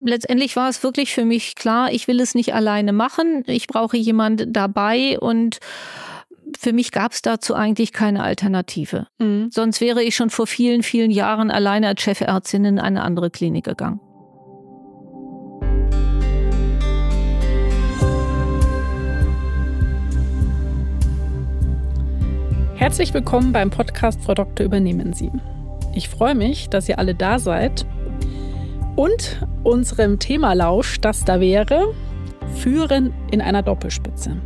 letztendlich war es wirklich für mich klar, ich will es nicht alleine machen. Ich brauche jemand dabei und für mich gab es dazu eigentlich keine Alternative. Mhm. Sonst wäre ich schon vor vielen, vielen Jahren alleine als Chefärztin in eine andere Klinik gegangen. Herzlich willkommen beim Podcast Frau Doktor übernehmen Sie. Ich freue mich, dass ihr alle da seid und unserem Thema lauscht, das da wäre Führen in einer Doppelspitze.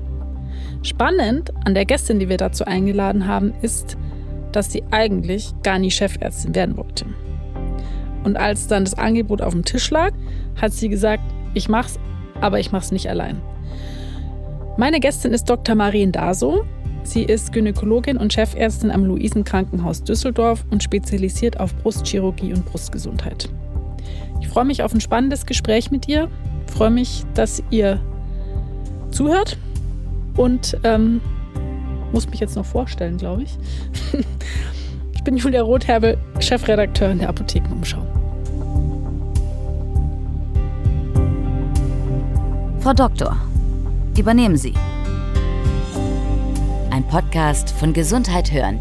Spannend an der Gästin, die wir dazu eingeladen haben, ist, dass sie eigentlich gar nie Chefärztin werden wollte. Und als dann das Angebot auf dem Tisch lag, hat sie gesagt, ich mach's, aber ich mach's nicht allein. Meine Gästin ist Dr. Marien Daso. Sie ist Gynäkologin und Chefärztin am Luisenkrankenhaus Düsseldorf und spezialisiert auf Brustchirurgie und Brustgesundheit. Ich freue mich auf ein spannendes Gespräch mit ihr. Ich freue mich, dass ihr zuhört und ähm, muss mich jetzt noch vorstellen, glaube ich. ich bin Julia Rotherbel, Chefredakteurin der Apothekenumschau. Frau Doktor, übernehmen Sie. Ein Podcast von Gesundheit hören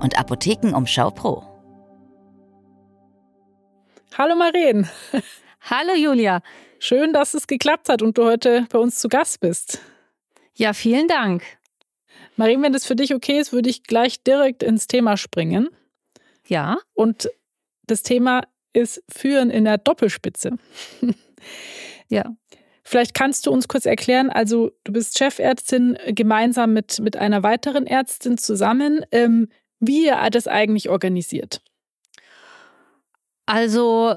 und Apothekenumschau Pro. Hallo Maren. Hallo Julia. Schön, dass es geklappt hat und du heute bei uns zu Gast bist. Ja, vielen Dank. Marien, wenn das für dich okay ist, würde ich gleich direkt ins Thema springen. Ja. Und das Thema ist Führen in der Doppelspitze. ja. Vielleicht kannst du uns kurz erklären, also du bist Chefärztin gemeinsam mit, mit einer weiteren Ärztin zusammen, ähm, wie ihr das eigentlich organisiert. Also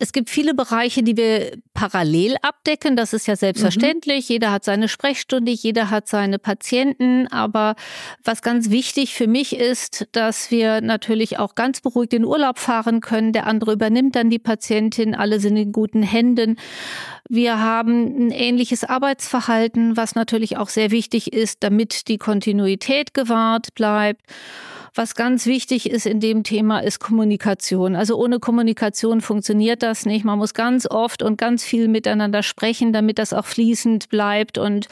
es gibt viele Bereiche, die wir parallel abdecken. Das ist ja selbstverständlich. Mhm. Jeder hat seine Sprechstunde, jeder hat seine Patienten. Aber was ganz wichtig für mich ist, dass wir natürlich auch ganz beruhigt in Urlaub fahren können. Der andere übernimmt dann die Patientin. Alle sind in guten Händen. Wir haben ein ähnliches Arbeitsverhalten, was natürlich auch sehr wichtig ist, damit die Kontinuität gewahrt bleibt. Was ganz wichtig ist in dem Thema, ist Kommunikation. Also ohne Kommunikation funktioniert das nicht. Man muss ganz oft und ganz viel miteinander sprechen, damit das auch fließend bleibt und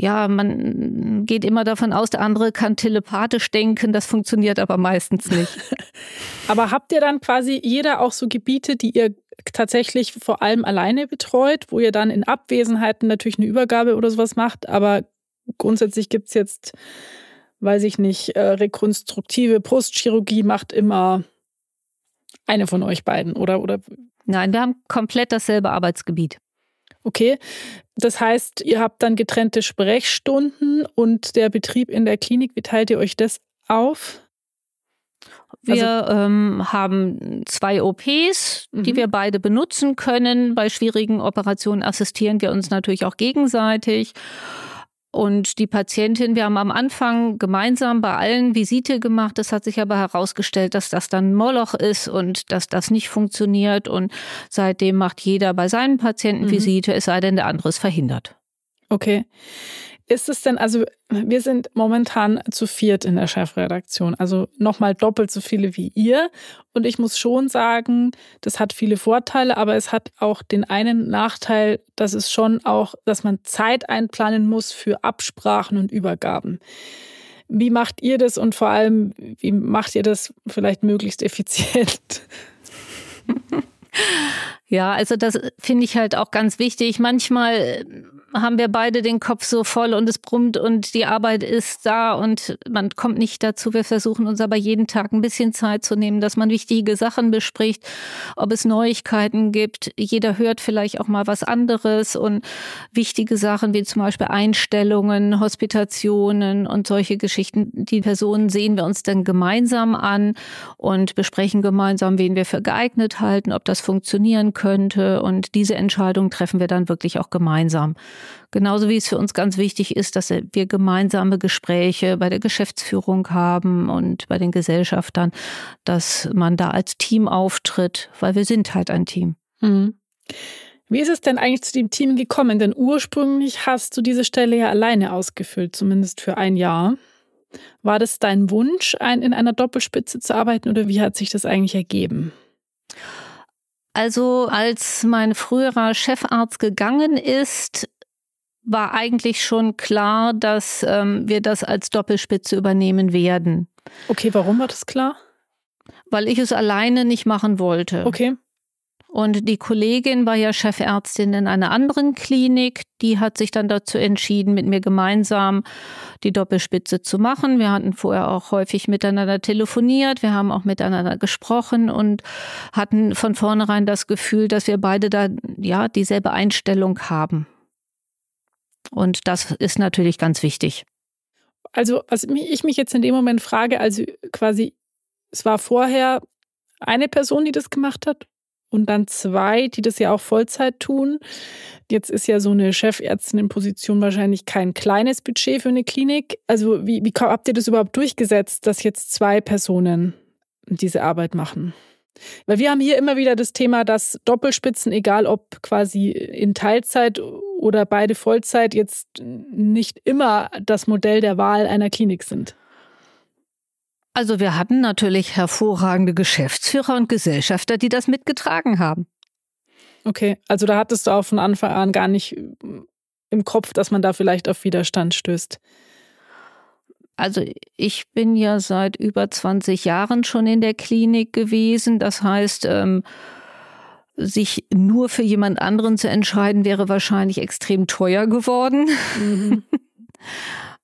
ja, man geht immer davon aus, der andere kann telepathisch denken, das funktioniert aber meistens nicht. aber habt ihr dann quasi jeder auch so Gebiete, die ihr tatsächlich vor allem alleine betreut, wo ihr dann in Abwesenheiten natürlich eine Übergabe oder sowas macht, aber grundsätzlich gibt es jetzt weiß ich nicht, äh, rekonstruktive Brustchirurgie macht immer eine von euch beiden, oder? oder? Nein, wir haben komplett dasselbe Arbeitsgebiet. Okay, das heißt, ihr habt dann getrennte Sprechstunden und der Betrieb in der Klinik, wie teilt ihr euch das auf? Wir also, ähm, haben zwei OPs, die mhm. wir beide benutzen können. Bei schwierigen Operationen assistieren wir uns natürlich auch gegenseitig. Und die Patientin, wir haben am Anfang gemeinsam bei allen Visite gemacht. Es hat sich aber herausgestellt, dass das dann Moloch ist und dass das nicht funktioniert. Und seitdem macht jeder bei seinen Patienten mhm. Visite, es sei denn, der andere ist verhindert. Okay. Ist es denn, also wir sind momentan zu viert in der Chefredaktion, also nochmal doppelt so viele wie ihr. Und ich muss schon sagen, das hat viele Vorteile, aber es hat auch den einen Nachteil, dass es schon auch, dass man Zeit einplanen muss für Absprachen und Übergaben. Wie macht ihr das und vor allem, wie macht ihr das vielleicht möglichst effizient? Ja, also das finde ich halt auch ganz wichtig. Manchmal haben wir beide den Kopf so voll und es brummt und die Arbeit ist da und man kommt nicht dazu. Wir versuchen uns aber jeden Tag ein bisschen Zeit zu nehmen, dass man wichtige Sachen bespricht, ob es Neuigkeiten gibt. Jeder hört vielleicht auch mal was anderes und wichtige Sachen wie zum Beispiel Einstellungen, Hospitationen und solche Geschichten. Die Personen sehen wir uns dann gemeinsam an und besprechen gemeinsam, wen wir für geeignet halten, ob das funktionieren könnte. Und diese Entscheidung treffen wir dann wirklich auch gemeinsam. Genauso wie es für uns ganz wichtig ist, dass wir gemeinsame Gespräche bei der Geschäftsführung haben und bei den Gesellschaftern, dass man da als Team auftritt, weil wir sind halt ein Team. Mhm. Wie ist es denn eigentlich zu dem Team gekommen? Denn ursprünglich hast du diese Stelle ja alleine ausgefüllt, zumindest für ein Jahr. War das dein Wunsch, in einer Doppelspitze zu arbeiten oder wie hat sich das eigentlich ergeben? Also als mein früherer Chefarzt gegangen ist, war eigentlich schon klar, dass ähm, wir das als Doppelspitze übernehmen werden. Okay, warum war das klar? Weil ich es alleine nicht machen wollte. Okay. Und die Kollegin war ja Chefärztin in einer anderen Klinik. Die hat sich dann dazu entschieden, mit mir gemeinsam die Doppelspitze zu machen. Wir hatten vorher auch häufig miteinander telefoniert. Wir haben auch miteinander gesprochen und hatten von vornherein das Gefühl, dass wir beide da ja dieselbe Einstellung haben. Und das ist natürlich ganz wichtig. Also, was ich mich jetzt in dem Moment frage, also quasi, es war vorher eine Person, die das gemacht hat und dann zwei, die das ja auch Vollzeit tun. Jetzt ist ja so eine Chefärztin-Position wahrscheinlich kein kleines Budget für eine Klinik. Also wie, wie habt ihr das überhaupt durchgesetzt, dass jetzt zwei Personen diese Arbeit machen? Weil wir haben hier immer wieder das Thema, dass Doppelspitzen, egal ob quasi in Teilzeit oder beide Vollzeit, jetzt nicht immer das Modell der Wahl einer Klinik sind. Also wir hatten natürlich hervorragende Geschäftsführer und Gesellschafter, die das mitgetragen haben. Okay, also da hattest du auch von Anfang an gar nicht im Kopf, dass man da vielleicht auf Widerstand stößt. Also ich bin ja seit über 20 Jahren schon in der Klinik gewesen. Das heißt, ähm, sich nur für jemand anderen zu entscheiden, wäre wahrscheinlich extrem teuer geworden. Mhm.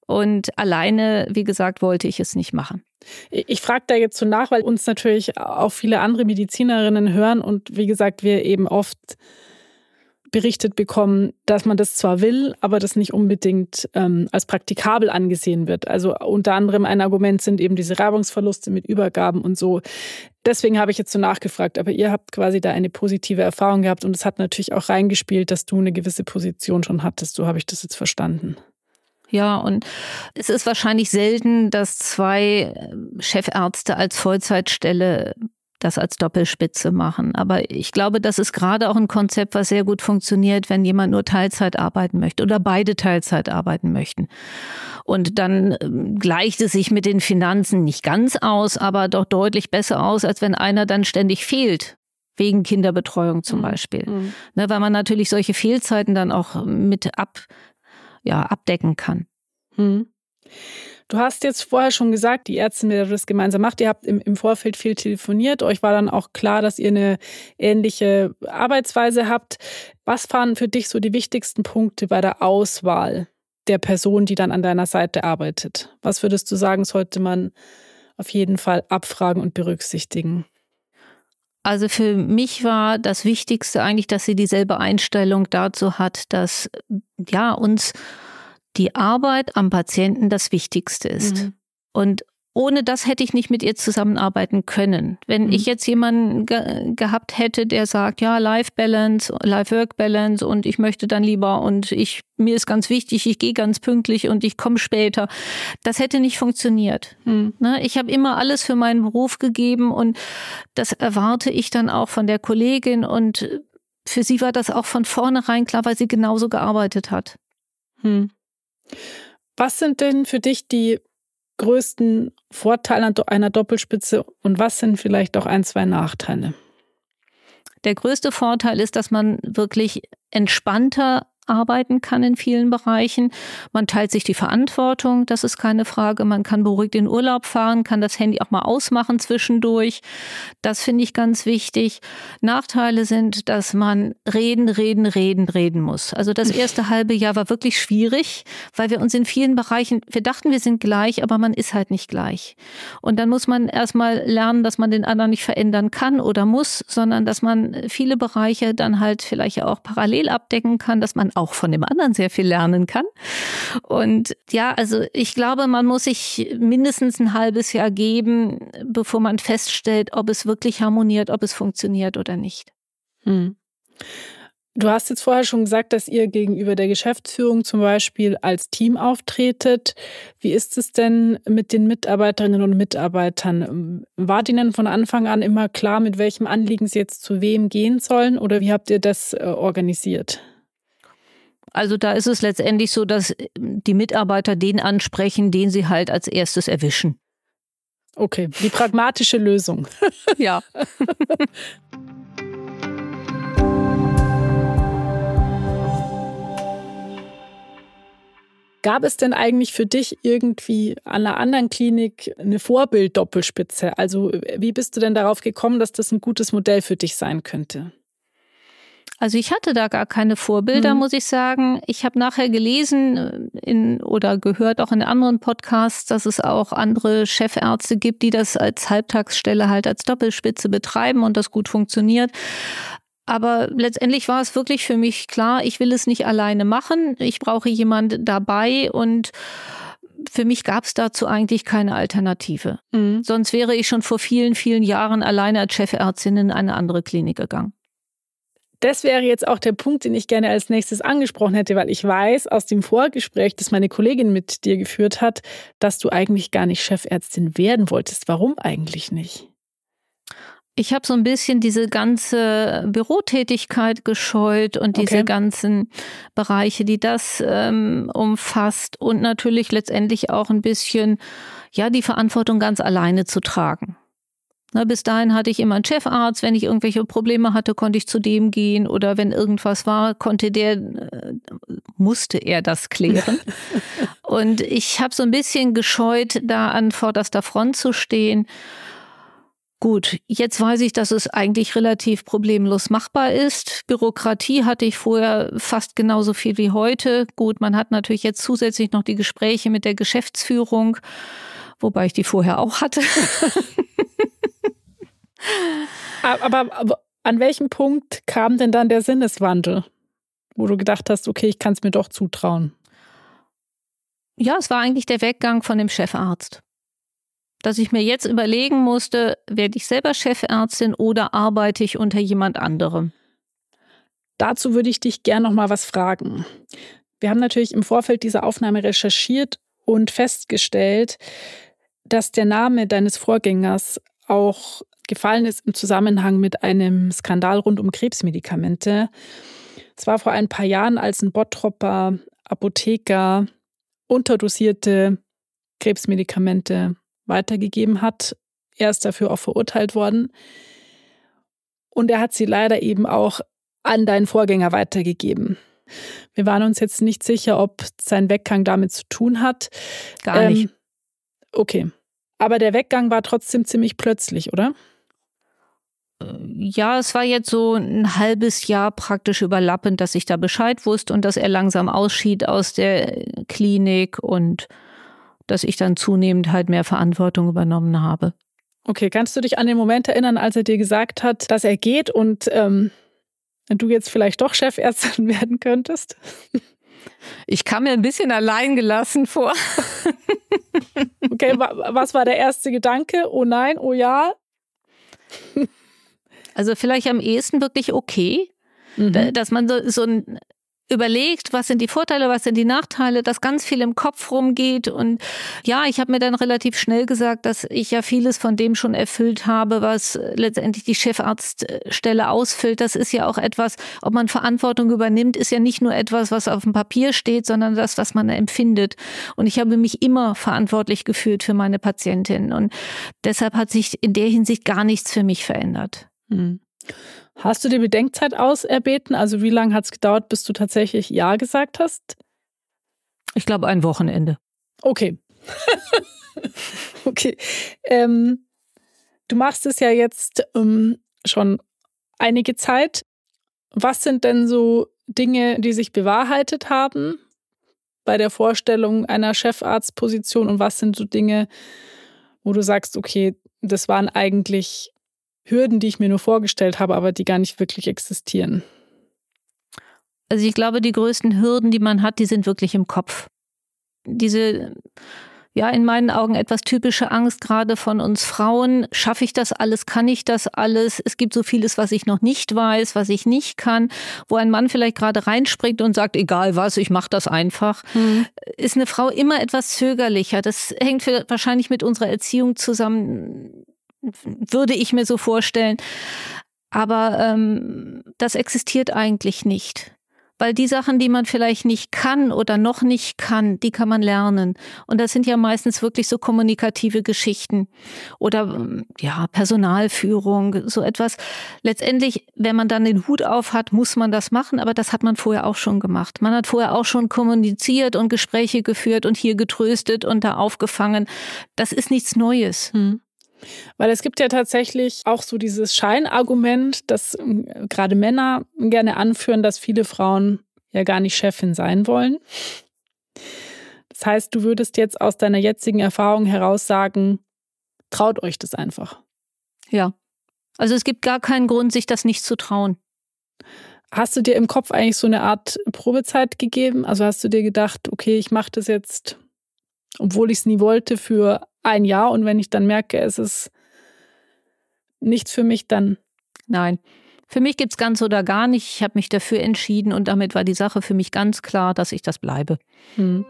Und alleine, wie gesagt, wollte ich es nicht machen. Ich frage da jetzt so nach, weil uns natürlich auch viele andere Medizinerinnen hören und wie gesagt, wir eben oft berichtet bekommen, dass man das zwar will, aber das nicht unbedingt ähm, als praktikabel angesehen wird. Also unter anderem ein Argument sind eben diese Reibungsverluste mit Übergaben und so. Deswegen habe ich jetzt so nachgefragt, aber ihr habt quasi da eine positive Erfahrung gehabt und es hat natürlich auch reingespielt, dass du eine gewisse Position schon hattest. So habe ich das jetzt verstanden. Ja, und es ist wahrscheinlich selten, dass zwei ähm, Chefärzte als Vollzeitstelle das als Doppelspitze machen. Aber ich glaube, das ist gerade auch ein Konzept, was sehr gut funktioniert, wenn jemand nur Teilzeit arbeiten möchte oder beide Teilzeit arbeiten möchten. Und dann ähm, gleicht es sich mit den Finanzen nicht ganz aus, aber doch deutlich besser aus, als wenn einer dann ständig fehlt. Wegen Kinderbetreuung zum mhm. Beispiel. Mhm. Ne, weil man natürlich solche Fehlzeiten dann auch mit ab, ja, abdecken kann. Mhm. Du hast jetzt vorher schon gesagt, die Ärztin, mit der du das gemeinsam macht, ihr habt im, im Vorfeld viel telefoniert. Euch war dann auch klar, dass ihr eine ähnliche Arbeitsweise habt. Was waren für dich so die wichtigsten Punkte bei der Auswahl der Person, die dann an deiner Seite arbeitet? Was würdest du sagen, sollte man auf jeden Fall abfragen und berücksichtigen? Also für mich war das Wichtigste eigentlich, dass sie dieselbe Einstellung dazu hat, dass ja uns die Arbeit am Patienten das Wichtigste ist. Mhm. Und ohne das hätte ich nicht mit ihr zusammenarbeiten können. Wenn mhm. ich jetzt jemanden ge gehabt hätte, der sagt, ja, Life Balance, Life Work Balance und ich möchte dann lieber und ich mir ist ganz wichtig, ich gehe ganz pünktlich und ich komme später, das hätte nicht funktioniert. Mhm. Ne? Ich habe immer alles für meinen Beruf gegeben und das erwarte ich dann auch von der Kollegin und für sie war das auch von vornherein klar, weil sie genauso gearbeitet hat. Hm. Was sind denn für dich die größten Vorteile einer Doppelspitze und was sind vielleicht auch ein, zwei Nachteile? Der größte Vorteil ist, dass man wirklich entspannter arbeiten kann in vielen Bereichen. Man teilt sich die Verantwortung, das ist keine Frage. Man kann beruhigt in Urlaub fahren, kann das Handy auch mal ausmachen zwischendurch. Das finde ich ganz wichtig. Nachteile sind, dass man reden, reden, reden, reden muss. Also das erste halbe Jahr war wirklich schwierig, weil wir uns in vielen Bereichen, wir dachten, wir sind gleich, aber man ist halt nicht gleich. Und dann muss man erstmal lernen, dass man den anderen nicht verändern kann oder muss, sondern dass man viele Bereiche dann halt vielleicht auch parallel abdecken kann, dass man auch von dem anderen sehr viel lernen kann. Und ja, also ich glaube, man muss sich mindestens ein halbes Jahr geben, bevor man feststellt, ob es wirklich harmoniert, ob es funktioniert oder nicht. Hm. Du hast jetzt vorher schon gesagt, dass ihr gegenüber der Geschäftsführung zum Beispiel als Team auftretet. Wie ist es denn mit den Mitarbeiterinnen und Mitarbeitern? War ihnen von Anfang an immer klar, mit welchem Anliegen sie jetzt zu wem gehen sollen oder wie habt ihr das äh, organisiert? Also da ist es letztendlich so, dass äh, die Mitarbeiter den ansprechen, den sie halt als erstes erwischen. Okay, die pragmatische Lösung. ja. Gab es denn eigentlich für dich irgendwie an einer anderen Klinik eine Vorbild-Doppelspitze? Also äh, wie bist du denn darauf gekommen, dass das ein gutes Modell für dich sein könnte? Also ich hatte da gar keine Vorbilder, mhm. muss ich sagen. Ich habe nachher gelesen äh, in, oder gehört auch in anderen Podcasts, dass es auch andere Chefärzte gibt, die das als Halbtagsstelle halt als Doppelspitze betreiben und das gut funktioniert. Aber letztendlich war es wirklich für mich klar, ich will es nicht alleine machen. Ich brauche jemand dabei und für mich gab es dazu eigentlich keine Alternative. Mhm. Sonst wäre ich schon vor vielen, vielen Jahren alleine als Chefärztin in eine andere Klinik gegangen. Das wäre jetzt auch der Punkt, den ich gerne als nächstes angesprochen hätte, weil ich weiß aus dem Vorgespräch, das meine Kollegin mit dir geführt hat, dass du eigentlich gar nicht Chefärztin werden wolltest. Warum eigentlich nicht? Ich habe so ein bisschen diese ganze Bürotätigkeit gescheut und diese okay. ganzen Bereiche, die das ähm, umfasst und natürlich letztendlich auch ein bisschen, ja, die Verantwortung ganz alleine zu tragen. Na, bis dahin hatte ich immer einen Chefarzt. Wenn ich irgendwelche Probleme hatte, konnte ich zu dem gehen oder wenn irgendwas war, konnte der, äh, musste er das klären. und ich habe so ein bisschen gescheut, da an vorderster Front zu stehen. Gut, jetzt weiß ich, dass es eigentlich relativ problemlos machbar ist. Bürokratie hatte ich vorher fast genauso viel wie heute. Gut, man hat natürlich jetzt zusätzlich noch die Gespräche mit der Geschäftsführung, wobei ich die vorher auch hatte. aber, aber an welchem Punkt kam denn dann der Sinneswandel, wo du gedacht hast, okay, ich kann es mir doch zutrauen? Ja, es war eigentlich der Weggang von dem Chefarzt dass ich mir jetzt überlegen musste, werde ich selber Chefärztin oder arbeite ich unter jemand anderem? Dazu würde ich dich gern noch mal was fragen. Wir haben natürlich im Vorfeld dieser Aufnahme recherchiert und festgestellt, dass der Name deines Vorgängers auch gefallen ist im Zusammenhang mit einem Skandal rund um Krebsmedikamente. Es war vor ein paar Jahren, als ein Bottropper Apotheker unterdosierte Krebsmedikamente weitergegeben hat. Er ist dafür auch verurteilt worden. Und er hat sie leider eben auch an deinen Vorgänger weitergegeben. Wir waren uns jetzt nicht sicher, ob sein Weggang damit zu tun hat. Gar nicht. Ähm, okay. Aber der Weggang war trotzdem ziemlich plötzlich, oder? Ja, es war jetzt so ein halbes Jahr praktisch überlappend, dass ich da Bescheid wusste und dass er langsam ausschied aus der Klinik und dass ich dann zunehmend halt mehr Verantwortung übernommen habe. Okay, kannst du dich an den Moment erinnern, als er dir gesagt hat, dass er geht und ähm, du jetzt vielleicht doch Chefärztin werden könntest? Ich kam mir ein bisschen alleingelassen vor. okay, was war der erste Gedanke? Oh nein, oh ja. Also vielleicht am ehesten wirklich okay, mhm. dass man so, so ein überlegt, was sind die Vorteile, was sind die Nachteile, dass ganz viel im Kopf rumgeht. Und ja, ich habe mir dann relativ schnell gesagt, dass ich ja vieles von dem schon erfüllt habe, was letztendlich die Chefarztstelle ausfüllt. Das ist ja auch etwas, ob man Verantwortung übernimmt, ist ja nicht nur etwas, was auf dem Papier steht, sondern das, was man empfindet. Und ich habe mich immer verantwortlich gefühlt für meine Patientin. Und deshalb hat sich in der Hinsicht gar nichts für mich verändert. Hm. Hast du die Bedenkzeit auserbeten? Also wie lange hat es gedauert, bis du tatsächlich Ja gesagt hast? Ich glaube ein Wochenende. Okay. okay. Ähm, du machst es ja jetzt ähm, schon einige Zeit. Was sind denn so Dinge, die sich bewahrheitet haben bei der Vorstellung einer Chefarztposition und was sind so Dinge, wo du sagst, okay, das waren eigentlich Hürden, die ich mir nur vorgestellt habe, aber die gar nicht wirklich existieren? Also ich glaube, die größten Hürden, die man hat, die sind wirklich im Kopf. Diese, ja, in meinen Augen etwas typische Angst, gerade von uns Frauen. Schaffe ich das alles? Kann ich das alles? Es gibt so vieles, was ich noch nicht weiß, was ich nicht kann, wo ein Mann vielleicht gerade reinspringt und sagt, egal was, ich mache das einfach. Mhm. Ist eine Frau immer etwas zögerlicher. Das hängt wahrscheinlich mit unserer Erziehung zusammen würde ich mir so vorstellen. Aber ähm, das existiert eigentlich nicht. Weil die Sachen, die man vielleicht nicht kann oder noch nicht kann, die kann man lernen. Und das sind ja meistens wirklich so kommunikative Geschichten oder ja, Personalführung, so etwas. Letztendlich, wenn man dann den Hut auf hat, muss man das machen, aber das hat man vorher auch schon gemacht. Man hat vorher auch schon kommuniziert und Gespräche geführt und hier getröstet und da aufgefangen. Das ist nichts Neues. Hm. Weil es gibt ja tatsächlich auch so dieses Scheinargument, dass ähm, gerade Männer gerne anführen, dass viele Frauen ja gar nicht Chefin sein wollen. Das heißt, du würdest jetzt aus deiner jetzigen Erfahrung heraus sagen, traut euch das einfach. Ja. Also es gibt gar keinen Grund, sich das nicht zu trauen. Hast du dir im Kopf eigentlich so eine Art Probezeit gegeben? Also hast du dir gedacht, okay, ich mache das jetzt, obwohl ich es nie wollte, für ein Jahr und wenn ich dann merke, es ist nichts für mich, dann. Nein. Für mich gibt es ganz oder gar nicht. Ich habe mich dafür entschieden und damit war die Sache für mich ganz klar, dass ich das bleibe. Hm.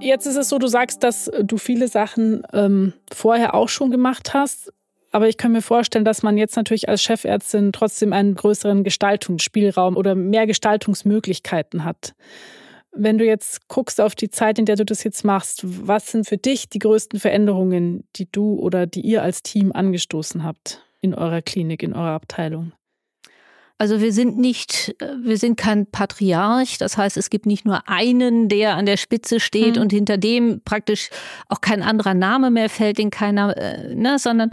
Jetzt ist es so, du sagst, dass du viele Sachen ähm, vorher auch schon gemacht hast. Aber ich kann mir vorstellen, dass man jetzt natürlich als Chefärztin trotzdem einen größeren Gestaltungsspielraum oder mehr Gestaltungsmöglichkeiten hat. Wenn du jetzt guckst auf die Zeit, in der du das jetzt machst, was sind für dich die größten Veränderungen, die du oder die ihr als Team angestoßen habt in eurer Klinik, in eurer Abteilung? Also wir sind nicht, wir sind kein Patriarch. Das heißt, es gibt nicht nur einen, der an der Spitze steht hm. und hinter dem praktisch auch kein anderer Name mehr fällt, den keiner, äh, ne, sondern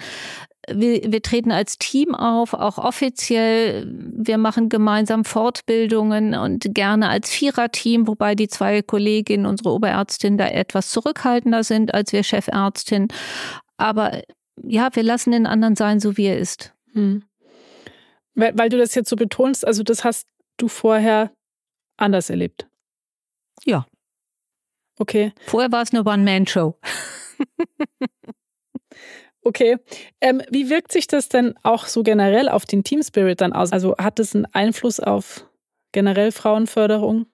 wir, wir treten als Team auf, auch offiziell. Wir machen gemeinsam Fortbildungen und gerne als Viererteam, wobei die zwei Kolleginnen, unsere Oberärztin, da etwas zurückhaltender sind als wir Chefärztin. Aber ja, wir lassen den anderen sein, so wie er ist. Hm. Weil, weil du das jetzt so betonst, also das hast du vorher anders erlebt. Ja. Okay. Vorher war es eine One-Man-Show. Okay. Ähm, wie wirkt sich das denn auch so generell auf den Team Spirit dann aus? Also hat es einen Einfluss auf generell Frauenförderung?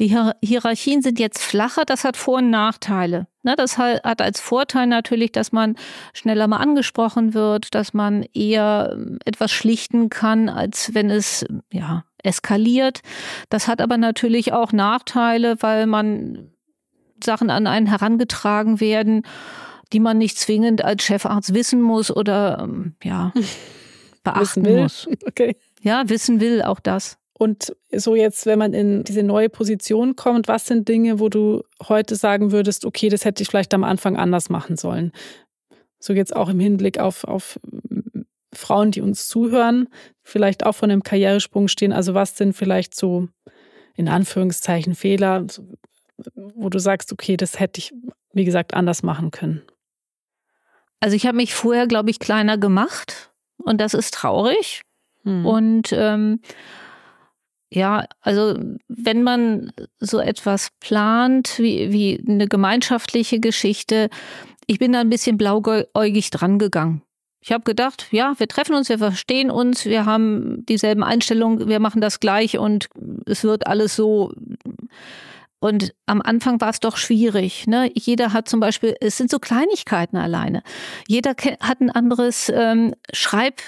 Die Hierarchien sind jetzt flacher, das hat Vor- und Nachteile. Ne, das hat als Vorteil natürlich, dass man schneller mal angesprochen wird, dass man eher ähm, etwas schlichten kann, als wenn es ja eskaliert. Das hat aber natürlich auch Nachteile, weil man Sachen an einen herangetragen werden die man nicht zwingend als Chefarzt wissen muss oder ähm, ja, beachten muss. Okay. Ja, wissen will auch das. Und so jetzt, wenn man in diese neue Position kommt, was sind Dinge, wo du heute sagen würdest, okay, das hätte ich vielleicht am Anfang anders machen sollen? So jetzt auch im Hinblick auf, auf Frauen, die uns zuhören, vielleicht auch von einem Karrieresprung stehen. Also was sind vielleicht so in Anführungszeichen Fehler, wo du sagst, okay, das hätte ich, wie gesagt, anders machen können? Also ich habe mich vorher, glaube ich, kleiner gemacht und das ist traurig. Hm. Und ähm, ja, also wenn man so etwas plant wie, wie eine gemeinschaftliche Geschichte, ich bin da ein bisschen blauäugig dran gegangen. Ich habe gedacht, ja, wir treffen uns, wir verstehen uns, wir haben dieselben Einstellungen, wir machen das gleich und es wird alles so und am Anfang war es doch schwierig. Ne? Jeder hat zum Beispiel, es sind so Kleinigkeiten alleine. Jeder hat ein anderes ähm, Schreib,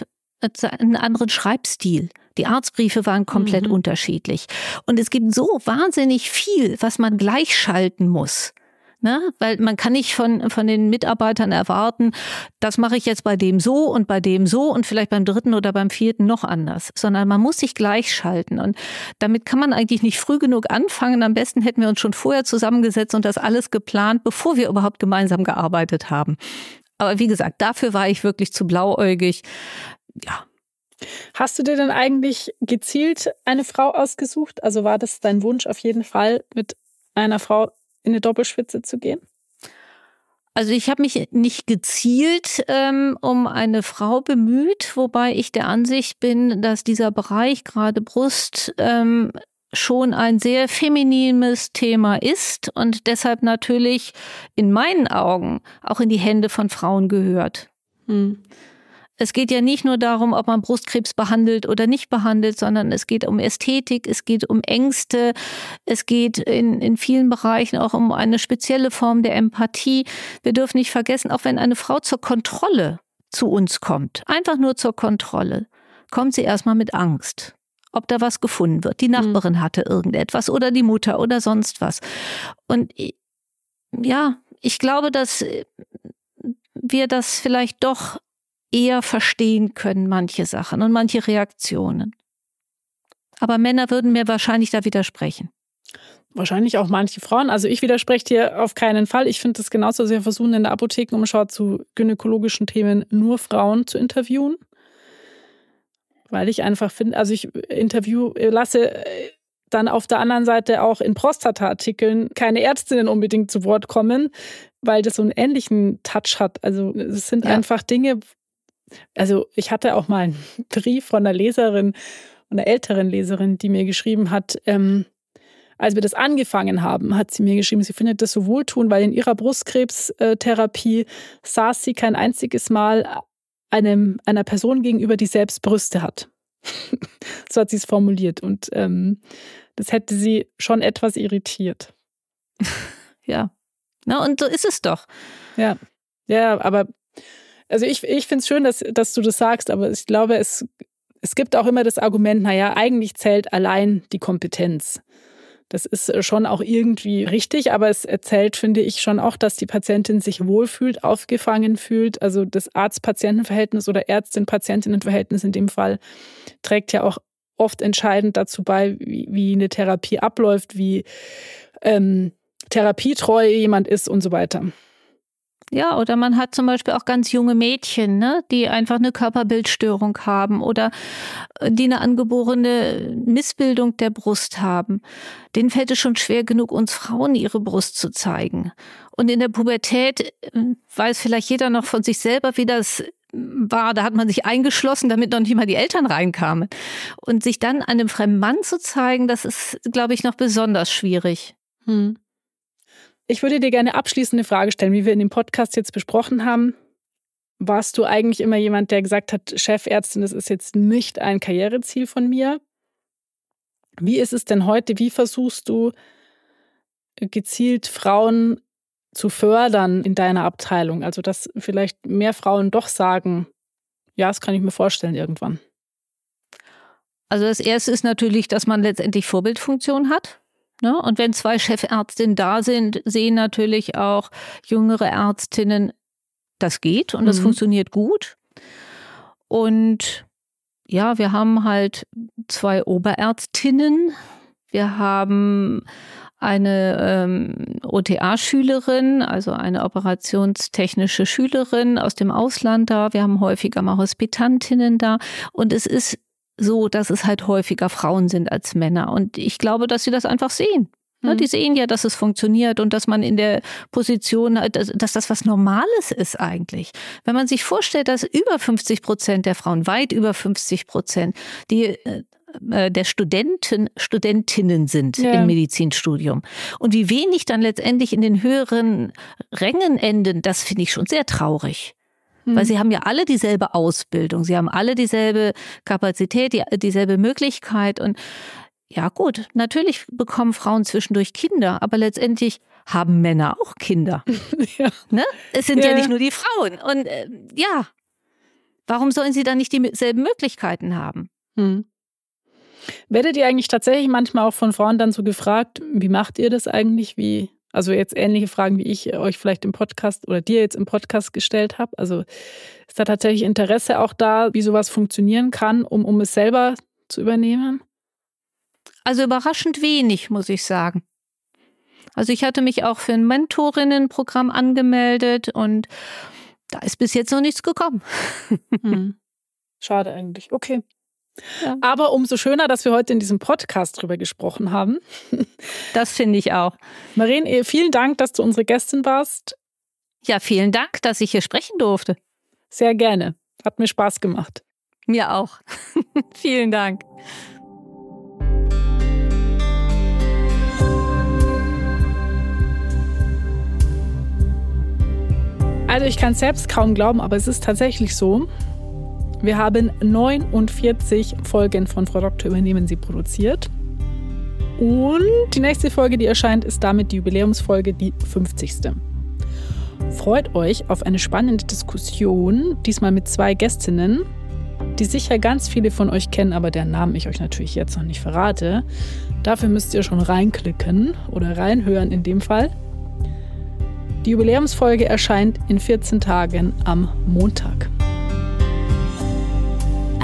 einen anderen Schreibstil. Die Arztbriefe waren komplett mhm. unterschiedlich. Und es gibt so wahnsinnig viel, was man gleichschalten muss. Ne? Weil man kann nicht von, von den Mitarbeitern erwarten, das mache ich jetzt bei dem so und bei dem so und vielleicht beim dritten oder beim vierten noch anders, sondern man muss sich gleichschalten. Und damit kann man eigentlich nicht früh genug anfangen. Am besten hätten wir uns schon vorher zusammengesetzt und das alles geplant, bevor wir überhaupt gemeinsam gearbeitet haben. Aber wie gesagt, dafür war ich wirklich zu blauäugig. Ja, Hast du dir denn eigentlich gezielt eine Frau ausgesucht? Also war das dein Wunsch auf jeden Fall, mit einer Frau in eine Doppelspitze zu gehen? Also ich habe mich nicht gezielt ähm, um eine Frau bemüht, wobei ich der Ansicht bin, dass dieser Bereich gerade Brust ähm, schon ein sehr feminines Thema ist und deshalb natürlich in meinen Augen auch in die Hände von Frauen gehört. Hm. Es geht ja nicht nur darum, ob man Brustkrebs behandelt oder nicht behandelt, sondern es geht um Ästhetik, es geht um Ängste, es geht in, in vielen Bereichen auch um eine spezielle Form der Empathie. Wir dürfen nicht vergessen, auch wenn eine Frau zur Kontrolle zu uns kommt, einfach nur zur Kontrolle, kommt sie erstmal mit Angst, ob da was gefunden wird. Die Nachbarin mhm. hatte irgendetwas oder die Mutter oder sonst was. Und ja, ich glaube, dass wir das vielleicht doch eher verstehen können, manche Sachen und manche Reaktionen. Aber Männer würden mir wahrscheinlich da widersprechen. Wahrscheinlich auch manche Frauen. Also ich widerspreche dir auf keinen Fall. Ich finde es genauso sehr versuchen, in der Apothekenumschau zu gynäkologischen Themen nur Frauen zu interviewen. Weil ich einfach finde, also ich interview, lasse dann auf der anderen Seite auch in Prostata-Artikeln keine Ärztinnen unbedingt zu Wort kommen, weil das so einen ähnlichen Touch hat. Also es sind ja. einfach Dinge, also ich hatte auch mal einen Brief von einer Leserin, einer älteren Leserin, die mir geschrieben hat, ähm, als wir das angefangen haben, hat sie mir geschrieben, sie findet das so wohltun, weil in ihrer Brustkrebstherapie saß sie kein einziges Mal einem, einer Person gegenüber, die selbst Brüste hat. so hat sie es formuliert. Und ähm, das hätte sie schon etwas irritiert. ja. Na, und so ist es doch. Ja. Ja, aber also ich, ich finde es schön, dass, dass du das sagst, aber ich glaube, es, es gibt auch immer das Argument, naja, eigentlich zählt allein die Kompetenz. Das ist äh, schon auch irgendwie richtig, aber es erzählt, finde ich, schon auch, dass die Patientin sich wohlfühlt, aufgefangen fühlt. Also das Arzt-Patienten-Verhältnis oder Ärztin-Patientinnen-Verhältnis in dem Fall trägt ja auch oft entscheidend dazu bei, wie, wie eine Therapie abläuft, wie ähm, therapietreu jemand ist und so weiter. Ja, oder man hat zum Beispiel auch ganz junge Mädchen, ne, die einfach eine Körperbildstörung haben oder äh, die eine angeborene Missbildung der Brust haben. Denen fällt es schon schwer genug, uns Frauen ihre Brust zu zeigen. Und in der Pubertät äh, weiß vielleicht jeder noch von sich selber, wie das war, da hat man sich eingeschlossen, damit noch nicht mal die Eltern reinkamen. Und sich dann einem fremden Mann zu zeigen, das ist, glaube ich, noch besonders schwierig. Hm. Ich würde dir gerne abschließende Frage stellen, wie wir in dem Podcast jetzt besprochen haben. Warst du eigentlich immer jemand, der gesagt hat, Chefärztin, das ist jetzt nicht ein Karriereziel von mir? Wie ist es denn heute? Wie versuchst du gezielt Frauen zu fördern in deiner Abteilung? Also, dass vielleicht mehr Frauen doch sagen, ja, das kann ich mir vorstellen irgendwann. Also das Erste ist natürlich, dass man letztendlich Vorbildfunktion hat. Ne? Und wenn zwei Chefärztinnen da sind, sehen natürlich auch jüngere Ärztinnen, das geht und das mhm. funktioniert gut. Und ja, wir haben halt zwei Oberärztinnen. Wir haben eine ähm, OTA-Schülerin, also eine operationstechnische Schülerin aus dem Ausland da. Wir haben häufiger mal Hospitantinnen da. Und es ist so, dass es halt häufiger Frauen sind als Männer. Und ich glaube, dass sie das einfach sehen. Mhm. Die sehen ja, dass es funktioniert und dass man in der Position, dass das was Normales ist eigentlich. Wenn man sich vorstellt, dass über 50 Prozent der Frauen, weit über 50 Prozent, die äh, äh, der Studenten, Studentinnen sind ja. im Medizinstudium. Und wie wenig dann letztendlich in den höheren Rängen enden, das finde ich schon sehr traurig. Weil mhm. sie haben ja alle dieselbe Ausbildung, sie haben alle dieselbe Kapazität, die, dieselbe Möglichkeit. Und ja gut, natürlich bekommen Frauen zwischendurch Kinder, aber letztendlich haben Männer auch Kinder. ja. Ne? Es sind ja. ja. nicht nur die Frauen. Und äh, ja, warum sollen sie dann nicht dieselben Möglichkeiten haben? Hm. Werdet ihr eigentlich tatsächlich manchmal auch von Frauen dann so gefragt, wie macht ihr das eigentlich? Wie also jetzt ähnliche Fragen, wie ich euch vielleicht im Podcast oder dir jetzt im Podcast gestellt habe. Also ist da tatsächlich Interesse auch da, wie sowas funktionieren kann, um, um es selber zu übernehmen? Also überraschend wenig, muss ich sagen. Also ich hatte mich auch für ein Mentorinnenprogramm angemeldet und da ist bis jetzt noch nichts gekommen. Hm. Schade eigentlich. Okay. Ja. Aber umso schöner, dass wir heute in diesem Podcast drüber gesprochen haben. Das finde ich auch. Maren, eh, vielen Dank, dass du unsere Gästin warst. Ja, vielen Dank, dass ich hier sprechen durfte. Sehr gerne. Hat mir Spaß gemacht. Mir auch. vielen Dank. Also ich kann es selbst kaum glauben, aber es ist tatsächlich so. Wir haben 49 Folgen von Frau Doktor übernehmen Sie produziert. Und die nächste Folge, die erscheint, ist damit die Jubiläumsfolge, die 50. freut euch auf eine spannende Diskussion, diesmal mit zwei Gästinnen, die sicher ganz viele von euch kennen, aber deren Namen ich euch natürlich jetzt noch nicht verrate. Dafür müsst ihr schon reinklicken oder reinhören in dem Fall. Die Jubiläumsfolge erscheint in 14 Tagen am Montag.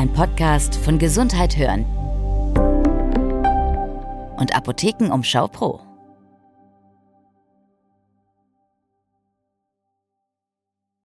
Ein Podcast von Gesundheit hören und Apothekenumschau Pro.